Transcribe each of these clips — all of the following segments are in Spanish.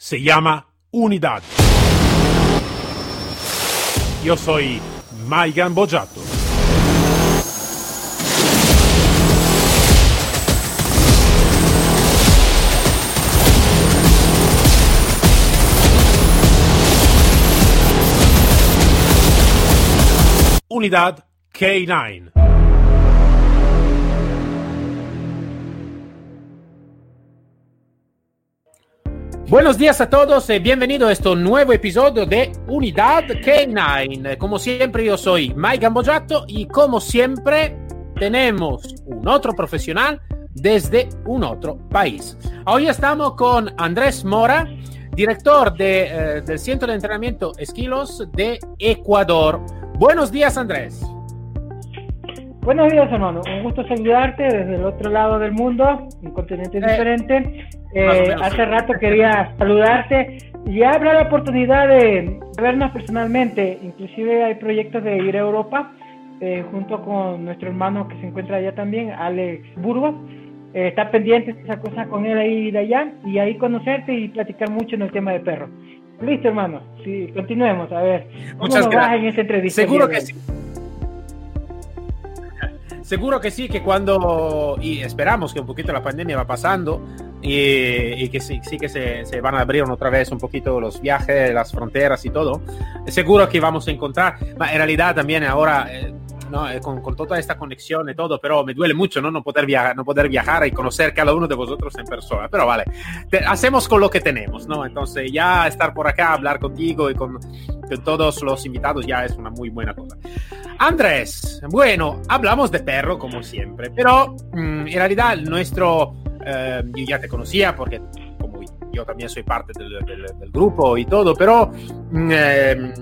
se llama Unidad. Yo soy Maigan Bojato. Unidad K9. Buenos días a todos y bienvenido a este nuevo episodio de Unidad K9. Como siempre, yo soy Mike Gambojato y como siempre, tenemos un otro profesional desde un otro país. Hoy estamos con Andrés Mora, director de, eh, del Centro de Entrenamiento Esquilos de Ecuador. Buenos días, Andrés. Buenos días, hermano. Un gusto saludarte desde el otro lado del mundo, un continente Eh, diferente. Eh, hace rato quería saludarte y habrá la oportunidad de vernos personalmente. Inclusive hay proyectos de ir a Europa eh, junto con nuestro hermano que se encuentra allá también, Alex Burgos. Eh, está pendiente esa cosa con él ahí de allá y ahí conocerte y platicar mucho en el tema de perros. Listo, hermano. Sí, continuemos. A ver, ¿cómo Muchas nos gracias. en esta entrevista? Seguro que sí. Seguro que sí, que cuando, y esperamos que un poquito la pandemia va pasando y, y que sí, sí que se, se van a abrir otra vez un poquito los viajes, las fronteras y todo, seguro que vamos a encontrar, en realidad también ahora, eh, no, Eh, con, con, toda esta conexión y todo, pero me duele mucho ¿no? No, poder viajar, no poder viajar y conocer cada uno de vosotros en persona, pero vale, te, hacemos con lo que tenemos, ¿no? Entonces ya estar por acá, hablar contigo y con, con todos los invitados ya es una muy buena cosa. Andrés, bueno, hablamos de perro como siempre, pero mmm, en realidad nuestro, eh, yo ya te conocía porque como yo también soy parte del, del, del grupo y todo, pero eh,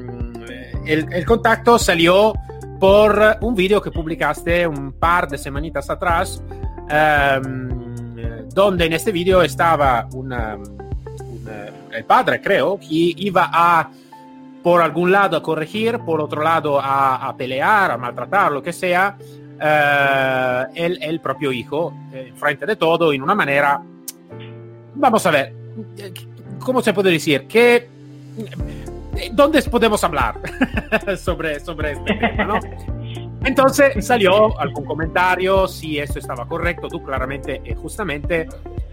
el, el, contacto salió por un video que publicaste un par de semanitas atrás, eh, donde en este video estaba una, el padre, creo, que iba a por algún lado a corregir, por otro lado a, a pelear, a maltratar, lo que sea, eh, el, el, propio hijo, eh, frente de todo, en una manera, vamos a ver, ¿cómo se puede decir? Que, ¿Dónde podemos hablar sobre, sobre este tema? ¿no? Entonces salió algún comentario, si esto estaba correcto, tú claramente y justamente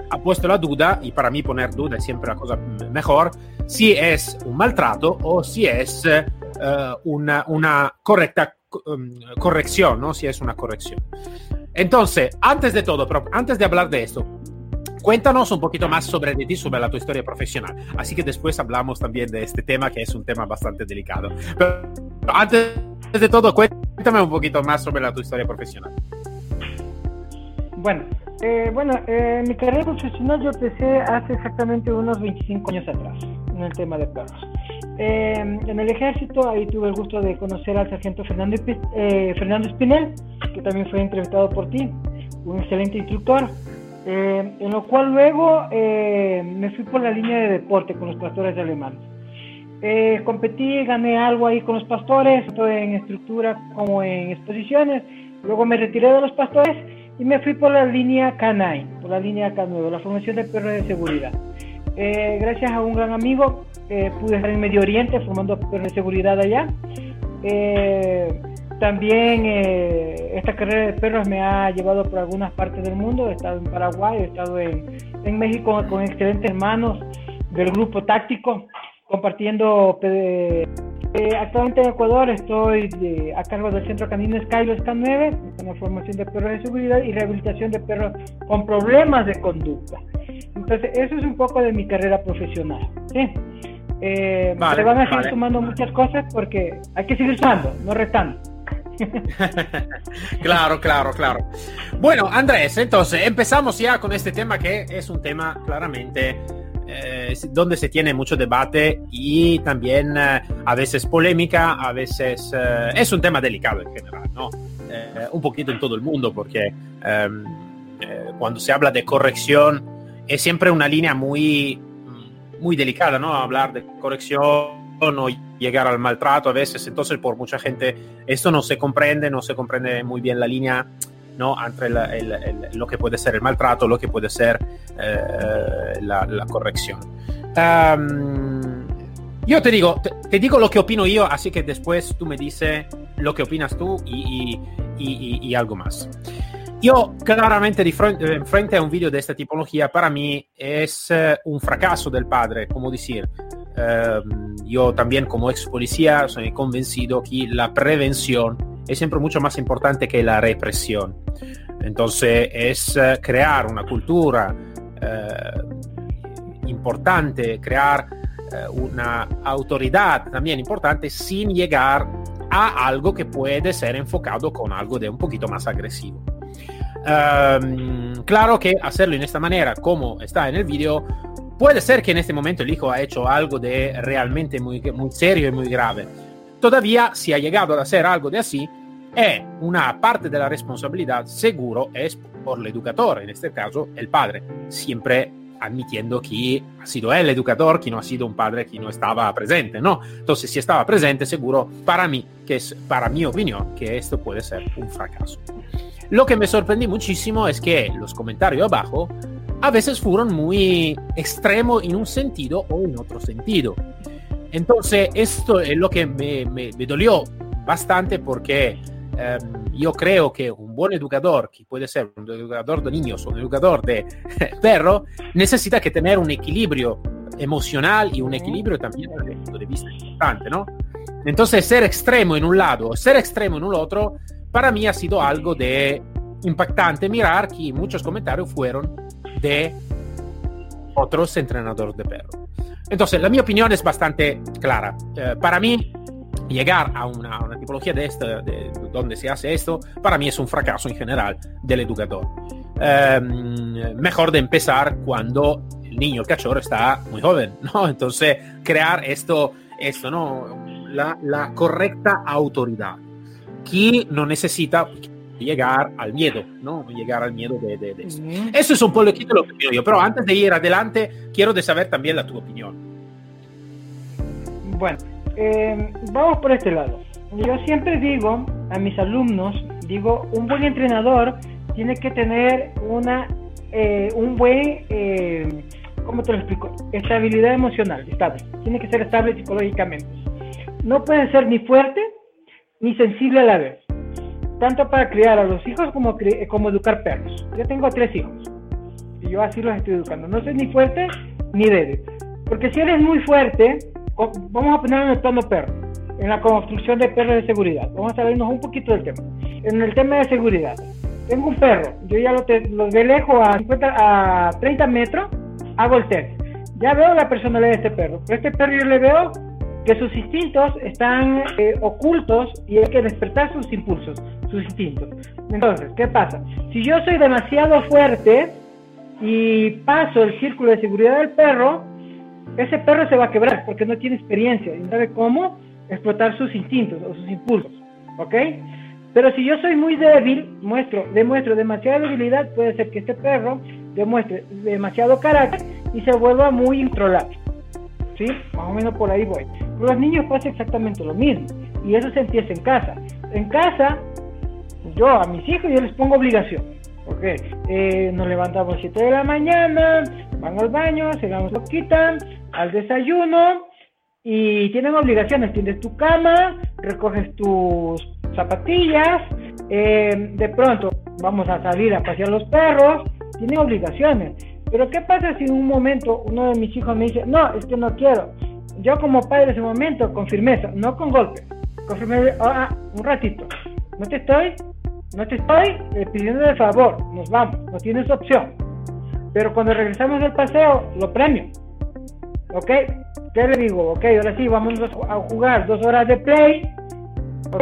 ha puesto la duda, y para mí poner duda es siempre la cosa mejor, si es un maltrato o si es uh, una, una, correcta um, corrección, ¿no? Si es una corrección. Entonces, antes de todo, pero antes de hablar de esto, cuéntanos un poquito más sobre ti, sobre la tu historia profesional. Así que después hablamos también de este tema, que es un tema bastante delicado. Pero antes de todo, cuéntame un poquito más sobre la tu historia profesional. Bueno, eh, bueno, eh, mi carrera profesional yo empecé hace exactamente unos 25 años atrás en el tema de perros. Eh, en el ejército ahí tuve el gusto de conocer al sargento Fernando, eh, Fernando Espinel, que también fue entrevistado por ti, un excelente instructor, eh, en lo cual luego eh, me fui por la línea de deporte con los pastores alemanes. Eh, competí, gané algo ahí con los pastores, tanto en estructura como en exposiciones, luego me retiré de los pastores y me fui por la línea K9, por la línea K9, la formación de perros de seguridad. Eh, gracias a un gran amigo eh, pude estar en Medio Oriente formando perros de seguridad allá. Eh, también eh, esta carrera de perros me ha llevado por algunas partes del mundo. He estado en Paraguay, he estado en, en México con excelentes hermanos del grupo táctico, compartiendo eh, actualmente en Ecuador estoy de, a cargo del Centro Canino Skylos K9, con la formación de perros de seguridad y rehabilitación de perros con problemas de conducta. Entonces, eso es un poco de mi carrera profesional. ¿sí? Eh, vale, se van a seguir vale. sumando muchas cosas porque hay que seguir sumando, no restando. claro, claro, claro. Bueno, Andrés, entonces empezamos ya con este tema que es un tema claramente eh, donde se tiene mucho debate y también eh, a veces polémica, a veces eh, es un tema delicado en general, ¿no? Un poquito en todo el mundo porque em, cuando se habla de corrección es siempre una línea muy, muy delicada, ¿no? Hablar de corrección o llegar al maltrato a veces, entonces por mucha gente esto no se comprende, no se comprende muy bien la línea ¿no? entre lo que puede ser el maltrato, lo que puede ser eh, la, corrección. yo te digo, te, digo lo que opino yo, así que después tú me dices lo que opinas tú y, y algo más. Yo claramente di frente, frente, a un video de esta tipología, para mí es uh, un fracaso del padre, como decir. Uh, yo también como ex policía soy convencido que la prevención es siempre mucho más importante que la represión. Entonces es uh, crear una cultura importante, crear una autoridad también importante sin llegar a algo que puede ser enfocado con algo de un poquito más agresivo. Um, claro que hacerlo en esta manera, como está en el video, puede ser que en este momento el hijo ha hecho algo de realmente muy, muy serio y muy grave. Todavía, si ha llegado a hacer algo de así, es una parte de la responsabilidad, seguro, es por el educador, en este caso el padre, siempre admitiendo que ha sido el educador, que no ha sido un padre que no estaba presente, ¿no? Entonces, si estaba presente, seguro, para mí, que es para mi opinión, que esto puede ser un fracaso. Lo que me sorprendí muchísimo es que los comentarios abajo a veces fueron muy extremos en un sentido o en otro sentido. Entonces, esto es lo que me, me, dolió bastante porque em, yo creo que un buen educador, que puede ser un educador de niños o un educador de perro, necesita que tener un equilibrio emocional y un equilibrio también desde el punto de vista importante, ¿no? Entonces, ser extremo en un lado o ser extremo en un otro para mí ha sido algo de impactante mirar que muchos comentarios fueron de otros entrenadores de perro. Entonces, la mi opinión es bastante clara. Eh, para mí, llegar a una, tipología de esta, de, donde se hace esto, para mí es un fracaso en general del educador. Em, mejor de empezar cuando el niño, el cachorro, está muy joven, ¿no? Entonces, crear esto, esto, ¿no? La, la correcta autoridad que no necesita llegar al miedo, ¿no? Llegar al miedo de, de, eso. Eso es un poco lo que opino yo, pero antes de ir adelante, quiero de saber también la tu opinión. Bueno, eh, vamos por este lado. Yo siempre digo a mis alumnos, digo, un buen entrenador tiene que tener una, eh, un buen, eh, ¿cómo te lo explico? Estabilidad emocional, estable. Tiene que ser estable psicológicamente. No puede ser ni fuerte ni sensible a la vez, tanto para criar a los hijos como, como educar perros. Yo tengo tres hijos y yo así los estoy educando. No soy ni fuerte ni débil, porque si eres muy fuerte, vamos a ponerlo en el perro, en la construcción de perros de seguridad. Vamos a salirnos un poquito del tema. En el tema de seguridad, tengo un perro, yo ya lo, lo de lejos a, 50, a 30 metros, hago el test. Ya veo la personalidad de este perro, pero este perro yo le veo que sus instintos están eh, ocultos y hay que despertar sus impulsos, instintos. Entonces, ¿qué pasa? Si yo soy demasiado fuerte y paso el círculo de seguridad del perro, ese perro se va a quebrar porque no tiene experiencia y no sabe cómo explotar sus instintos o sus impulsos, ¿ok? Pero si yo soy muy débil, muestro, demuestro demasiada debilidad, puede ser que este perro demuestre demasiado carácter y se vuelva muy incontrolable. ¿sí? Más o menos por ahí voy. Los niños pasa exactamente lo mismo. Y eso se empieza en casa. En casa, yo a mis hijos yo les pongo obligación. ¿Ok? Eh, nos levantamos a 7 de la mañana, van al baño, se dan lo quitan, al desayuno y tienen obligaciones. Tienes tu cama, recoges tus zapatillas, eh, de pronto vamos a salir a pasear los perros, tienen obligaciones. Pero ¿qué pasa si en un momento uno de mis hijos me dice, no, es que no quiero? Yo como padre de ese momento, con firmeza, no con golpe, con firmeza, ah, ah, un ratito, no te estoy, no te estoy pidiendo de favor, nos vamos, no tienes opción. Pero cuando regresamos del paseo, lo premio. ¿Ok? ¿Qué le digo? Ok, ahora sí, vamos a jugar dos horas de play. ¿Ok?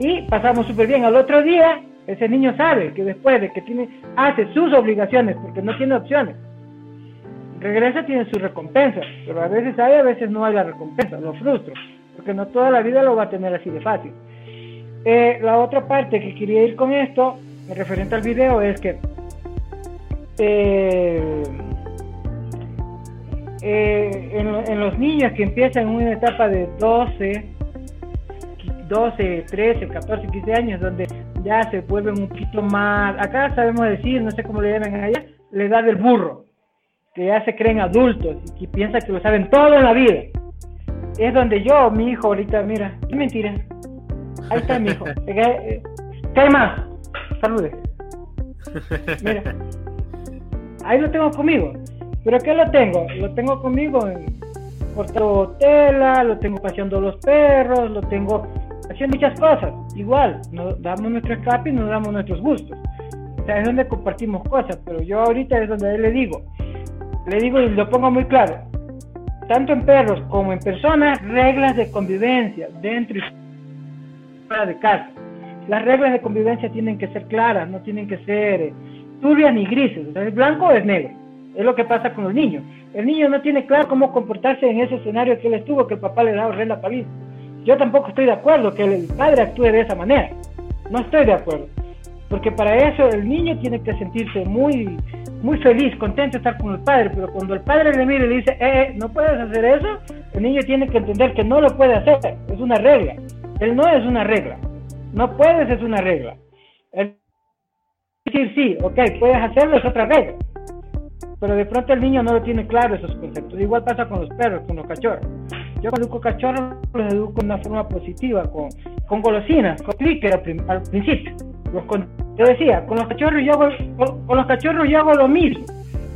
Y pasamos súper bien. Al otro día, ese niño sabe que después de que tiene, hace sus obligaciones porque no tiene opciones, regresa, tiene su recompensa, pero a veces hay, a veces no hay la recompensa, lo frustro, porque no toda la vida lo va a tener así de fácil. Eh, la otra parte que quería ir con esto, referente al video, es que eh, eh, en, en, los niños que empiezan en una etapa de 12, 12, 13, 14, 15 años, donde ya se vuelven un poquito más, acá sabemos decir, no sé cómo le llaman allá, la edad del burro, que ya se creen adultos y piensan que lo saben todo en la vida. Es donde yo, mi hijo, ahorita, mira, es mentira. Ahí está mi hijo. ¿Qué hay más? Saludes. Mira. Ahí lo tengo conmigo. ¿Pero qué lo tengo? Lo tengo conmigo en cortando tela, lo tengo paseando los perros, lo tengo haciendo muchas cosas. Igual, nos damos nuestro escape y nos damos nuestros gustos. O sea, es donde compartimos cosas, pero yo ahorita es donde le digo, le digo y lo pongo muy claro, tanto en perros como en personas, reglas de convivencia dentro y fuera de casa. Las reglas de convivencia tienen que ser claras, no tienen que ser eh, turbias ni grises. Es blanco o es negro. Es lo que pasa con los niños. El niño no tiene claro cómo comportarse en ese escenario que él estuvo, que el papá le da horrenda paliza. Yo tampoco estoy de acuerdo que el padre actúe de esa manera. No estoy de acuerdo. Porque para eso el niño tiene que sentirse muy, muy feliz, contento de estar con el padre. Pero cuando el padre le mira y le dice, eh, eh, no puedes hacer eso, el niño tiene que entender que no lo puede hacer. Es una regla. Él no es una regla. No puedes, es una regla. El decir sí, ok, puedes hacerlo, es otra regla pero de pronto el niño no lo tiene claro esos conceptos. Igual pasa con los perros, con los cachorros. Yo cuando educo cachorros los educo de una forma positiva, con, con golosinas, con clicker al, principio. Los yo decía, con los cachorros yo hago, con, los cachorros yo hago lo mismo.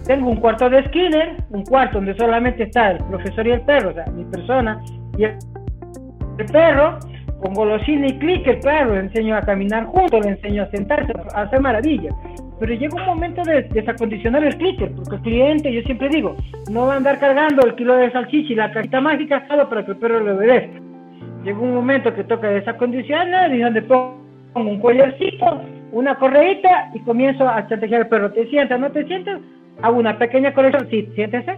Tengo un cuarto de Skinner, un cuarto donde solamente está el profesor y el perro, o sea, mi persona y el, el perro, con golosina y clicker, claro, le enseño a caminar juntos, le enseño a sentarse, a hacer maravillas pero llega un momento de desacondicionar el clicker, porque el cliente, yo siempre digo, no va a andar cargando el kilo de salchicha y la cajita mágica solo para que el perro le obedezca. Llega un momento que toca desacondicionar y donde pongo un collarcito, una correita y comienzo a chantajear al perro. ¿Te sientas? ¿No te sientas? Hago una pequeña corrección. Sí, siéntese.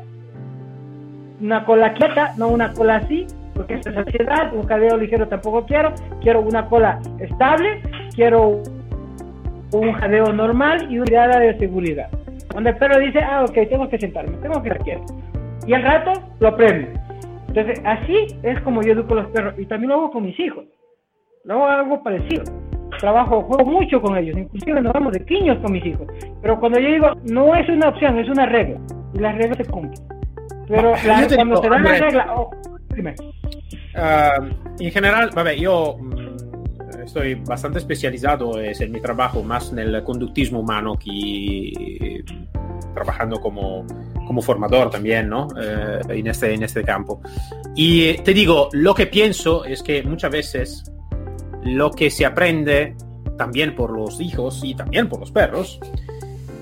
Una cola quieta, no una cola así, porque es ansiedad, un cabello ligero tampoco quiero. Quiero una cola estable, quiero un jadeo normal y una mirada de seguridad. Donde el perro dice, ah, ok, tengo que sentarme, tengo que estar Y al rato lo premio. Entonces, así es como yo educo a los perros. Y también lo hago con mis hijos. Lo hago algo parecido. Trabajo, juego mucho con ellos. Inclusive nos vamos de quiños con mis hijos. Pero cuando yo digo, no es una opción, es una regla. Y las reglas se cumplen. Pero cuando te dan la regla... Oh, dime. Uh, en general, ver, yo estoy bastante especializado, es en mi trabajo más en el conductismo humano que trabajando como, como formador también, ¿no? Eh, en, este, en este campo. Y te digo, lo que pienso es que muchas veces lo que se aprende también por los hijos y también por los perros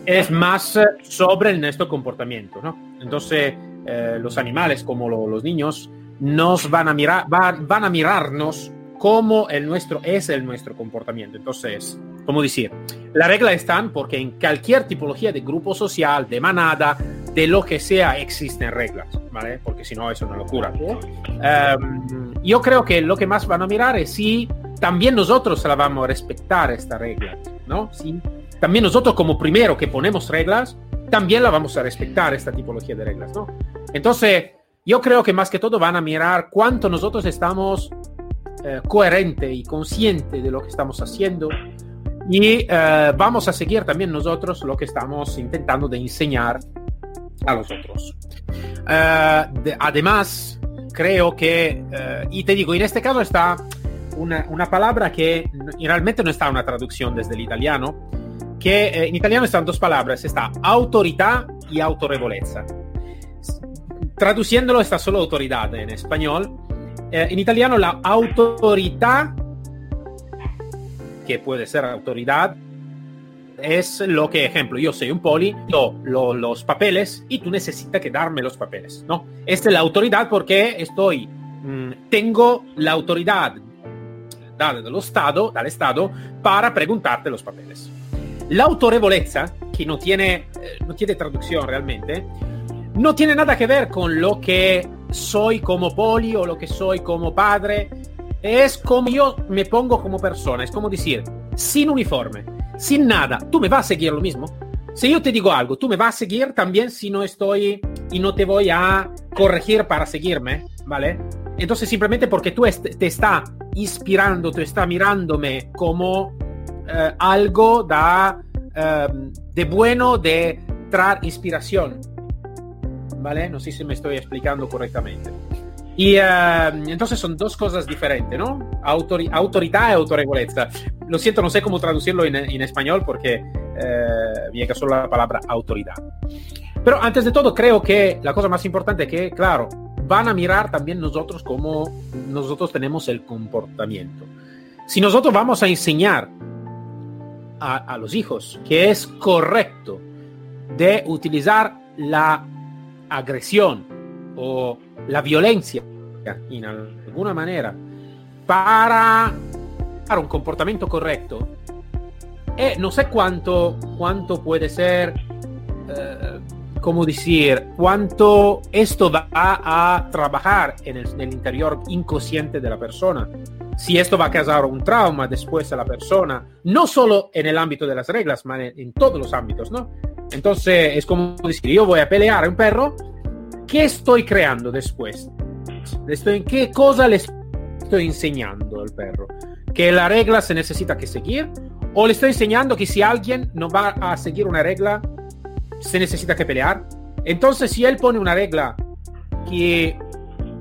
es más sobre nuestro comportamiento, ¿no? Entonces, eh, los animales como los niños nos van a mirar, van a mirarnos cómo el nuestro es el nuestro comportamiento. Entonces, ¿cómo decir? La regla están porque en cualquier tipología de grupo social, de manada, de lo que sea, existen reglas, ¿vale? Porque si no, es una locura. Um, yo creo que lo que más van a mirar es si también nosotros la vamos a respetar esta regla, ¿no? Si también nosotros como primero que ponemos reglas, también la vamos a respetar esta tipología de reglas, ¿no? Entonces, yo creo que más que todo van a mirar cuánto nosotros estamos eh, coherente y consciente de lo que estamos haciendo y eh, vamos a seguir también nosotros lo que estamos intentando de enseñar a los otros. Eh, además, creo que, y te digo, en este caso está una, una, palabra que realmente no está una traducción desde el italiano, que en italiano están dos palabras, está autoridad y autorevolezza. Traduciéndolo está solo autoridad en español, eh, en italiano la autoridad, que puede ser autoridad, es lo que, ejemplo, yo soy un poli, yo los papeles y tú necesitas que darme los papeles, ¿no? Esta es la autoridad porque estoy, mm, tengo la autoridad dada del Estado, del Estado para preguntarte los papeles. La autorevolezza, que no tiene, eh, no tiene traducción realmente, no tiene nada que ver con lo que soy como poli o lo que soy como padre. Es como yo me pongo como persona. Es como decir, sin uniforme, sin nada, ¿tú me vas a seguir lo mismo? Si yo te digo algo, ¿tú me vas a seguir también si no estoy y no te voy a corregir para seguirme? ¿Vale? Entonces simplemente porque tú te está inspirando, te está mirándome como eh, algo da, em, de bueno de traer inspiración. ¿Vale? No sé si me estoy explicando correctamente. Y em, entonces son dos cosas diferentes, ¿no? autoridad y autorevoleza. Lo siento, no sé cómo traducirlo en, en español porque eh, me llega solo la palabra autoridad. Pero antes de todo, creo que la cosa más importante es que, claro, van a mirar también nosotros cómo nosotros tenemos el comportamiento. Si nosotros vamos a enseñar a, los hijos que es correcto de utilizar la agresión o la violencia en alguna manera para, un comportamiento correcto, eh, no sé cuánto, cuánto puede ser eh, como decir, cuánto esto va a trabajar en el, interior inconsciente de la persona. Si esto va a causar un trauma después a la persona, no solo en el ámbito de las reglas, sino en, todos los ámbitos, ¿no? Entonces es como decir, yo voy a pelear a un perro, ¿qué estoy creando después? ¿Qué cosa le estoy enseñando al perro? ¿Que la regla se necesita que seguir? ¿O le estoy enseñando que si alguien no va a seguir una regla, se necesita que pelear. Entonces, si él pone una regla que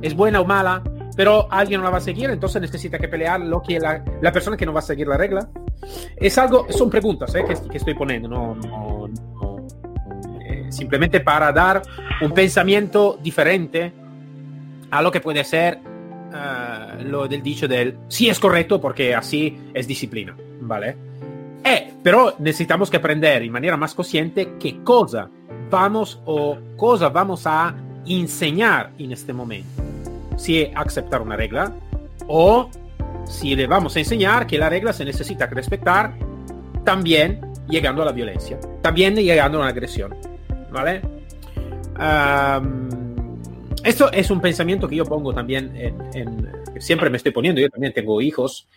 es buena o mala, pero alguien no la va a seguir, entonces necesita que pelear lo que la, persona que no va a seguir la regla. Es algo, son preguntas eh, que, estoy poniendo, no, simplemente para dar un pensamiento diferente a lo que puede ser uh, lo del dicho del sí es correcto porque así es disciplina, ¿vale? Eh, pero necesitamos que aprender en manera más consciente qué cosa vamos o cosa vamos a enseñar en este momento. Si aceptar una regla o si le vamos a enseñar que la regla se necesita respetar también llegando a la violencia, también llegando a una agresión. ¿Vale? esto es un pensamiento que yo pongo también en, siempre me estoy poniendo, yo también tengo hijos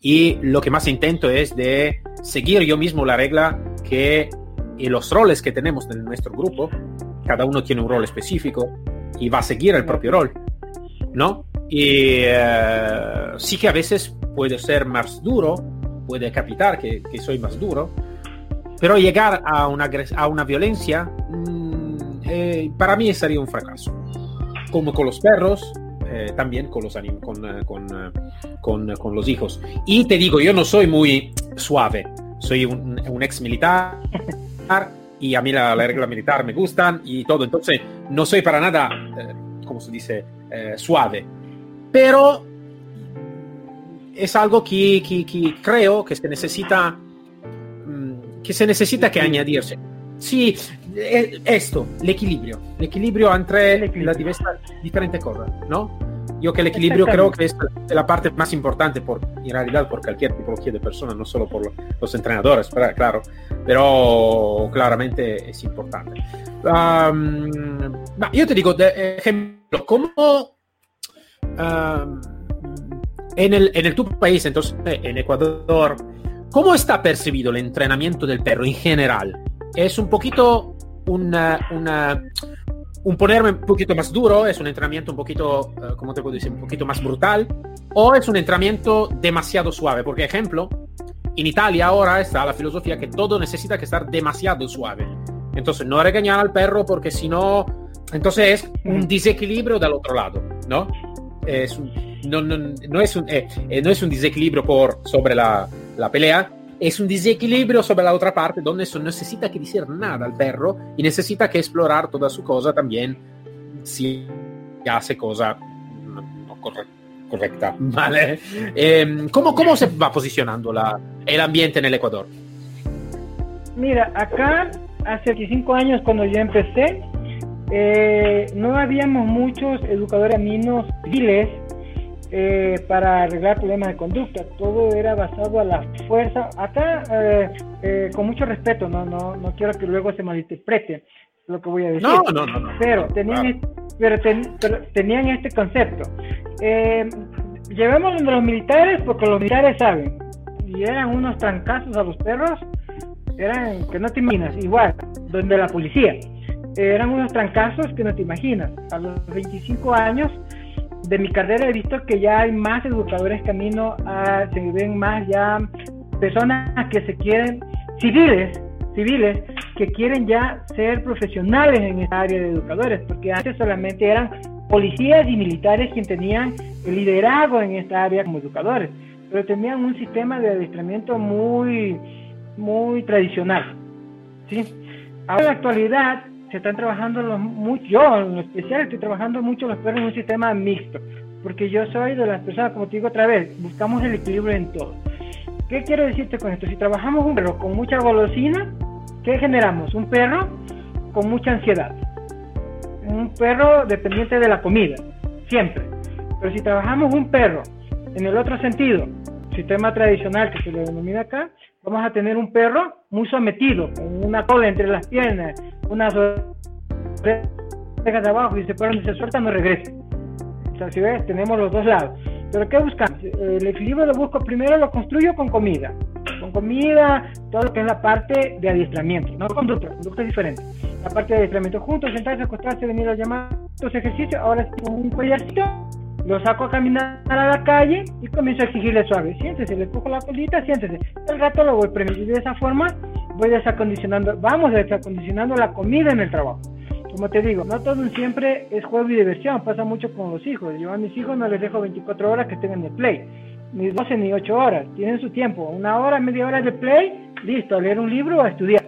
y lo que más intento es de seguir yo mismo la regla que y los roles que tenemos en nuestro grupo, cada uno tiene un rol específico y va a seguir el propio rol, ¿no? Y eh, sí que a veces puede ser más duro, puede capitar que, que soy más duro, pero llegar a una, a una violencia mm, eh, para mí sería un fracaso. Como con los perros, eh, también con los, con, eh, con, eh, con, con, los hijos. Y te digo, yo no soy muy suave, soy un, un ex militar y a mí la, la, regla militar me gustan y todo, entonces no soy para nada, como se dice, suave. Pero es algo que, que, que, creo que se necesita que se necesita que añadirse. Sí, esto, el equilibrio, el equilibrio entre las diferentes cosas, ¿no? Yo que el equilibrio creo que es la parte más importante por, en realidad por cualquier tipología de persona, no solo por los entrenadores, claro, pero claramente es importante. yo te digo, de ejemplo, ¿cómo en, el, en el tu país, entonces en Ecuador, cómo está percibido el entrenamiento del perro en general? ¿Es un poquito una, una, un ponerme un poquito más duro, es un entrenamiento un poquito, uh, ¿cómo te puedo decir? Un poquito más brutal, o es un entrenamiento demasiado suave. Porque, ejemplo, en Italia ahora está la filosofía que todo necesita que estar demasiado suave. Entonces, no regañar al perro porque si no, entonces es un desequilibrio del otro lado, ¿no? Es un, no, no, no, es un, eh, eh, no es un desequilibrio por, sobre la, la pelea, es un desequilibrio sobre la otra parte donde eso necesita que decir nada al perro y necesita que explorar toda su cosa también si hace cosa no correcta. ¿vale? Eh, ¿cómo, ¿Cómo se va posicionando la, el ambiente en el Ecuador? Mira, acá hace 25 años cuando yo empecé, eh, no habíamos muchos educadores aminos civiles eh, para arreglar problemas de conducta. Todo era basado a la fuerza. Acá, eh, eh, con mucho respeto, no, no, no quiero que luego se malinterprete lo que voy a decir. No, no, no. pero, tenían, pero, tenían este concepto. llevamos de los militares porque los militares saben. Y eran unos trancazos a los perros. Eran que no te imaginas. Igual, donde la policía. Eran unos trancazos que no te imaginas. A los 25 años de mi carrera he visto que ya hay más educadores camino, a, se ven más ya personas que se quieren, civiles, civiles, que quieren ya ser profesionales en esta área de educadores, porque antes solamente eran policías y militares quienes tenían el liderazgo en esta área como educadores, pero tenían un sistema de adiestramiento muy, muy tradicional. ¿sí? Ahora en la actualidad se están trabajando los mucho, yo en especial estoy trabajando mucho los perros en un sistema mixto, porque yo soy de las personas, como te digo otra vez, buscamos el equilibrio en todo. ¿Qué quiero decirte con esto? Si trabajamos un perro con mucha golosina, ¿qué generamos? Un perro con mucha ansiedad. Un perro dependiente de la comida, siempre. Pero si trabajamos un perro en el otro sentido, sistema tradicional que se le denomina acá, vamos a tener un perro muy sometido, con una cola entre las piernas, una orejas abajo y se perro se suelta no regresa. O sea, si ves, tenemos los dos lados. Pero ¿qué buscamos? El equilibrio lo busco primero, lo construyo con comida. Con comida, todo lo que es la parte de adiestramiento, no conducta, conducta es diferente. La parte de adiestramiento juntos, sentarse, acostarse, venir a llamar, los ejercicios, ahora con un collarcito, lo saco a caminar a la calle y comienzo a exigirle suave, siéntese, le cojo la colita, siéntese. El rato lo voy premiando y de esa forma voy desacondicionando, vamos desacondicionando la comida en el trabajo. Como te digo, no todo siempre es juego y diversión, pasa mucho con los hijos. Yo a mis hijos no les dejo 24 horas que estén en el play, ni 12 ni 8 horas, tienen su tiempo, una hora, media hora de play, listo, a leer un libro o a estudiar.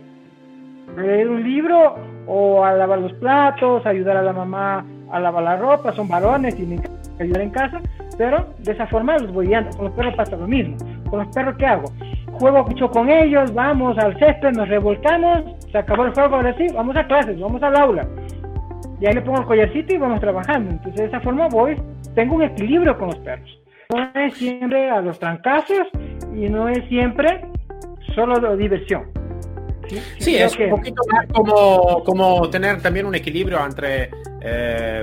A leer un libro o a lavar los platos, ayudar a la mamá a lavar la ropa, son varones, tienen ayudar en casa, pero de esa forma los voy guiando. Con los perros pasa lo mismo. Con los perros, ¿qué hago? Juego mucho con ellos, vamos al césped, nos revolcamos, se acabó el juego, ahora sí, vamos a clases, vamos al aula. Y ahí le pongo el collarcito y vamos trabajando. Entonces, de esa forma voy, tengo un equilibrio con los perros. No es siempre a los trancazos y no es siempre solo diversión. Sí, sí es que... un poquito más como, como tener también un equilibrio entre eh,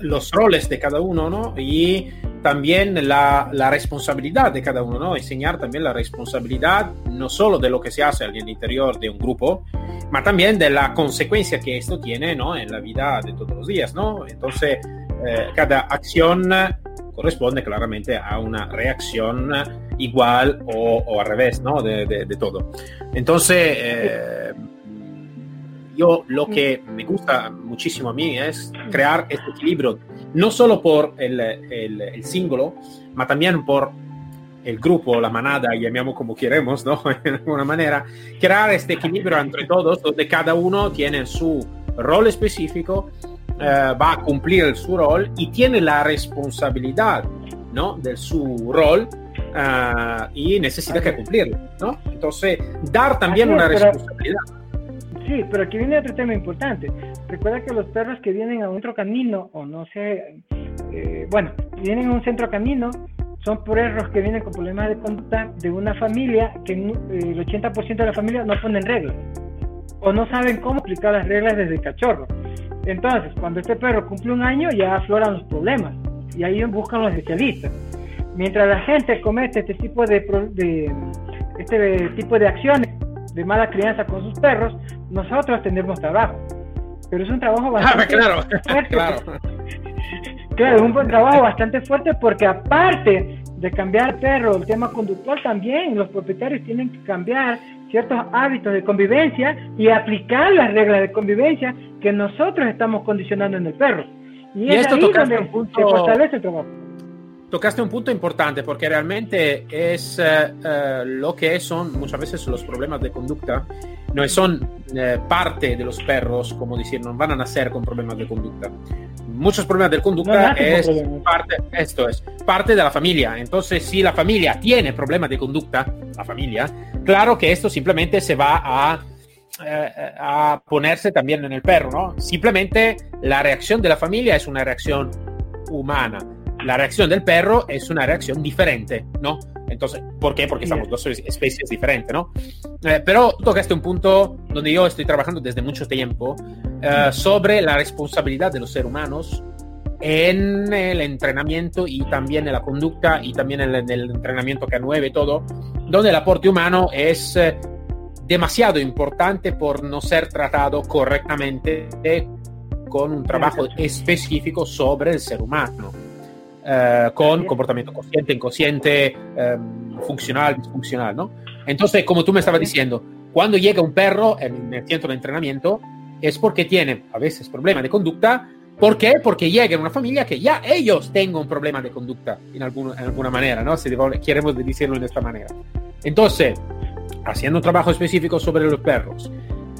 los roles de cada uno, ¿no? Y también la, la, responsabilidad de cada uno, ¿no? Enseñar también la responsabilidad no solo de lo que se hace el interior de un grupo, pero también de la consecuencia que esto tiene, ¿no? En la vida de todos los días, ¿no? Entonces, eh, cada acción corresponde claramente a una reacción igual o, al revés, ¿no? De todo. Entonces, eh, yo lo que me gusta muchísimo a mí es crear este equilibrio, no solo por el, el, el símbolo, pero también por el grupo, la manada, llamemos como queremos, ¿no? De alguna manera, crear este equilibrio entre todos, donde cada uno tiene su rol específico, eh, va a cumplir su rol y tiene la responsabilidad, ¿no? De su rol uh, y necesita que cumplirlo, ¿no? Entonces, dar también una responsabilidad. Sí, pero aquí viene otro tema importante. Recuerda que los perros que vienen a un centro canino, o no sé, eh, bueno, vienen a un centro canino, son perros que vienen con problemas de conducta de una familia que eh, el 80% de la familia no ponen reglas, o no saben cómo aplicar las reglas desde el cachorro. Entonces, cuando este perro cumple un año, ya afloran los problemas, y ahí buscan los especialistas. Mientras la gente comete este tipo de, de este tipo de acciones de mala crianza con sus perros, nosotros tendremos trabajo. Pero es un trabajo bastante claro, fuerte. claro. claro, es un buen trabajo bastante fuerte porque aparte de cambiar perro, el tema conductual también, los propietarios tienen que cambiar ciertos hábitos de convivencia y aplicar las reglas de convivencia que nosotros estamos condicionando en el perro. Y, y es esto ahí donde un punto... se fortalece el trabajo tocaste un punto importante porque realmente es uh, uh, lo que son muchas veces los problemas de conducta, no son uh, parte de los perros, como decir, no van a nacer con problemas de conducta. Muchos problemas de conducta no es parte, esto es parte de la familia. Entonces, si la familia tiene problemas de conducta, la familia, claro que esto simplemente se va a a ponerse también en el perro, ¿no? Simplemente la reacción de la familia es una reacción humana la reacción del perro es una reacción diferente, ¿no? Entonces, ¿por qué? Porque somos dos especies diferentes, ¿no? Eh, pero tocaste un punto donde yo estoy trabajando desde mucho tiempo eh, sobre la responsabilidad de los seres humanos en el entrenamiento y también en la conducta y también en el, en el entrenamiento K9 y todo, donde el aporte humano es eh, demasiado importante por no ser tratado correctamente con un trabajo específico sobre el ser humano. Uh, con comportamiento consciente, inconsciente, um, funcional, disfuncional, ¿no? Entonces, como tú me estabas diciendo, cuando llega un perro en el centro de entrenamiento, es porque tiene a veces problemas de conducta. ¿Por qué? Porque llega en una familia que ya ellos tengan un problema de conducta en, alguna, en alguna manera, ¿no? Si queremos decirlo de esta manera. Entonces, haciendo un trabajo específico sobre los perros,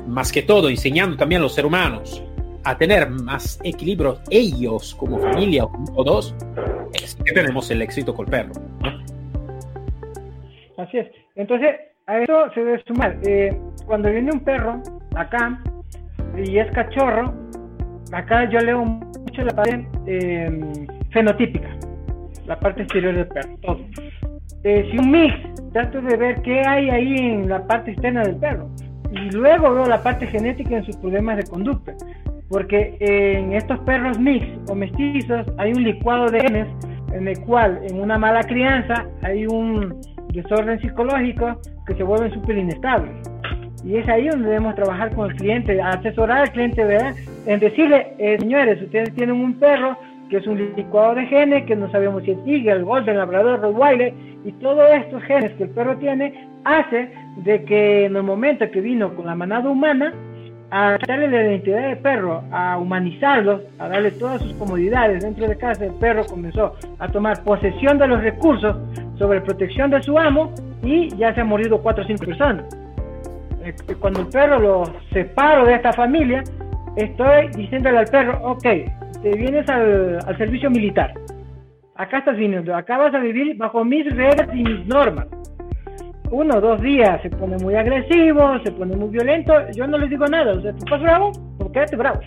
más que todo enseñando también a los seres humanos a tener más equilibrio ellos como familia o como todos, que tenemos el éxito con el perro. Así es. Entonces, a eso se debe sumar. Eh, cuando viene un perro acá y es cachorro, acá yo leo mucho la parte eh, fenotípica, la parte exterior del perro, todo. Eh, si un mix, trato de ver qué hay ahí en la parte externa del perro. Y luego veo la parte genética en sus problemas de conducta. Porque en estos perros mix o mestizos hay un licuado de genes en el cual en una mala crianza hay un desorden psicológico que se vuelven súper inestables. Y es ahí donde debemos trabajar con el cliente, asesorar al cliente, ¿verdad? En decirle, eh, señores, ustedes tienen un perro que es un licuado de genes, que no sabemos si es el golden, labrador, rottweiler, y todos estos genes que el perro tiene hace de que en el momento que vino con la manada humana, a darle la identidad del perro, a humanizarlo, a darle todas sus comodidades dentro de casa, el perro comenzó a tomar posesión de los recursos sobre protección de su amo y ya se han morido cuatro o cinco personas. Eh, cuando el perro lo separo de esta familia, estoy diciéndole al perro, ok, te vienes al, al servicio militar. Acá estás viniendo, acá vas a vivir bajo mis reglas y mis normas uno o dos días se pone muy agresivo, se pone muy violento, yo no les digo nada, o sea, tú estás bravo, pues quédate bravo.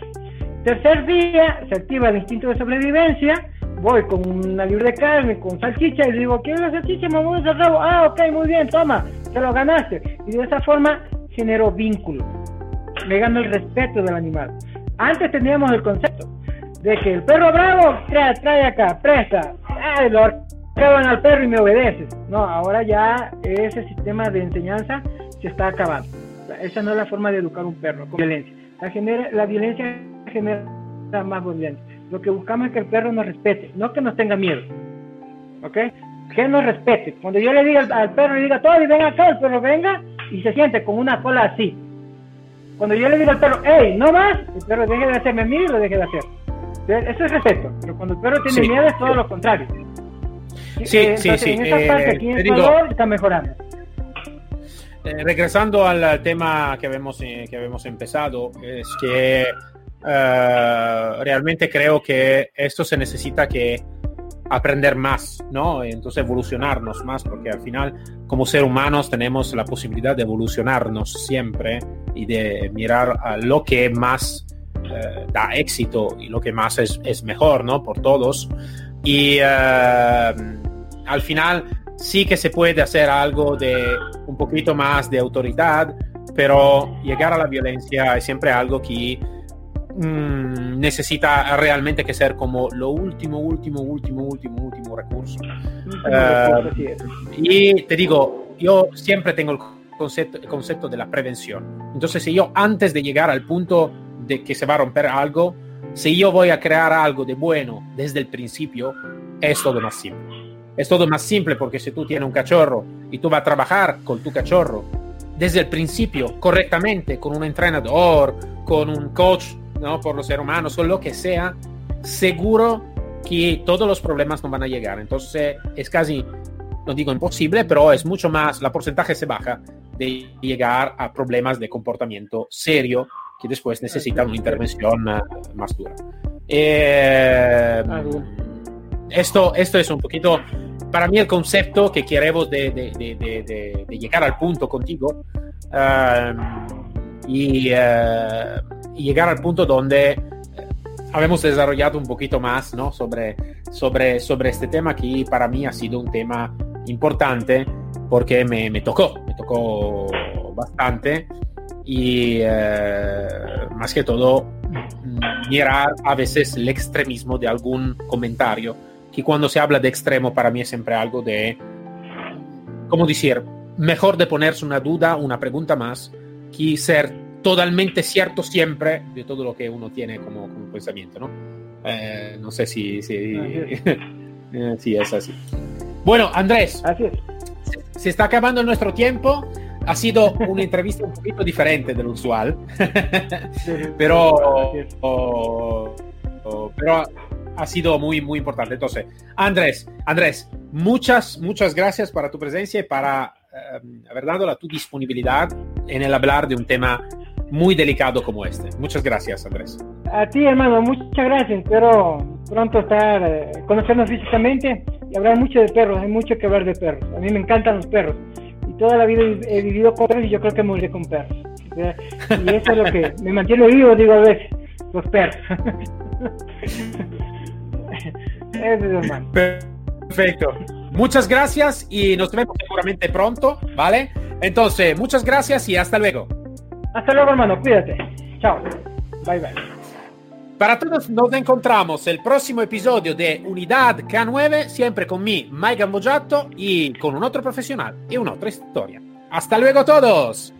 Tercer día se activa el instinto de sobrevivencia, voy con una libre de carne, con salchicha y digo, ¿quieres la salchicha? Me voy a rabo. Ah, ok, muy bien, toma, te lo ganaste. Y de esa forma generó vínculo, me gano el respeto del animal. Antes teníamos el concepto de que el perro bravo trae, trae acá, presta, ah, lo acaban al perro y me obedeces. No, ahora ya ese sistema de enseñanza se está acabando. esa no es la forma de educar un perro, con violencia. La, genera, la violencia genera más violencia. Lo que buscamos es que el perro nos respete, no que nos tenga miedo. ¿Ok? Que nos respete. Cuando yo le diga al, perro, le diga todo y venga acá, el perro venga y se siente con una cola así. Cuando yo le digo al perro, hey, no más, el perro deje de hacerme miedo y lo deje de hacer. Eso es respeto. Pero cuando el perro tiene miedo es todo lo contrario. Sí, eh, sí, sí. En esa parte, aquí en está mejorando. Eh, regresando al tema que habíamos, eh, que habíamos empezado, es que realmente creo que esto se necesita que aprender más, ¿no? Entonces evolucionarnos más, porque al final como ser humanos tenemos la posibilidad de evolucionarnos siempre y de mirar a lo que más da éxito y lo que más es, es mejor, ¿no? Por todos. Y al final sí que se puede hacer algo de un poquito más de autoridad, pero llegar a la violencia es siempre algo que mm, necesita realmente que ser como lo último, último, último, último, último recurso. Eh, y te digo, yo siempre tengo el concepto, el concepto de la prevención. Entonces, si yo antes de llegar al punto de que se va a romper algo, si yo voy a crear algo de bueno desde el principio, es todo más simple. Es todo más simple porque si tú tienes un cachorro y tú vas a trabajar con tu cachorro desde el principio correctamente, con un entrenador, con un coach, ¿no? por los seres humanos o lo que sea, seguro que todos los problemas no van a llegar. Entonces es casi, no digo imposible, pero es mucho más, la porcentaje se baja de llegar a problemas de comportamiento serio que después necesitan una intervención más dura. Eh, esto, esto es un poquito para mí el concepto que queremos de, llegar al punto contigo y, uh, y, llegar al punto donde eh, habemos desarrollado un poquito más ¿no? sobre, sobre, sobre este tema que para mí ha sido un tema importante porque me, me tocó, me tocó bastante y uh, más que todo mirar a veces el extremismo de algún comentario que cuando se habla de extremo para mí es siempre algo de, ¿cómo decir? Mejor de ponerse una duda, una pregunta más, que ser totalmente cierto siempre de todo lo que uno tiene como, como pensamiento, ¿no? Eh, no sé si, si, eh, es así. Bueno, Andrés. Así es. se está acabando nuestro tiempo. Ha sido una entrevista un poquito diferente de lo usual, pero, pero ha sido muy, muy importante. Entonces, Andrés, Andrés, muchas, muchas gracias para tu presencia y para eh, haber dado la tu disponibilidad en el hablar de un tema muy delicado como este. Muchas gracias, Andrés. A ti, hermano, muchas gracias. Espero pronto estar, eh, conocernos físicamente y hablar mucho de perros. Hay mucho que hablar de perros. A mí me encantan los perros. Y toda la vida he vivido con perros y yo creo que moriré con perros. Y eso es lo que me mantiene vivo, digo a veces, los perros. eso es, hermano. Perfecto. Muchas gracias y nos vemos seguramente pronto, ¿vale? Entonces, muchas gracias y hasta luego. Hasta luego, hermano. Cuídate. Chao. Bye, bye. Para todos nos encontramos el próximo episodio de Unidad K9, siempre con mi Mike Gambojato y con un otro profesional y una otra historia. Hasta luego todos.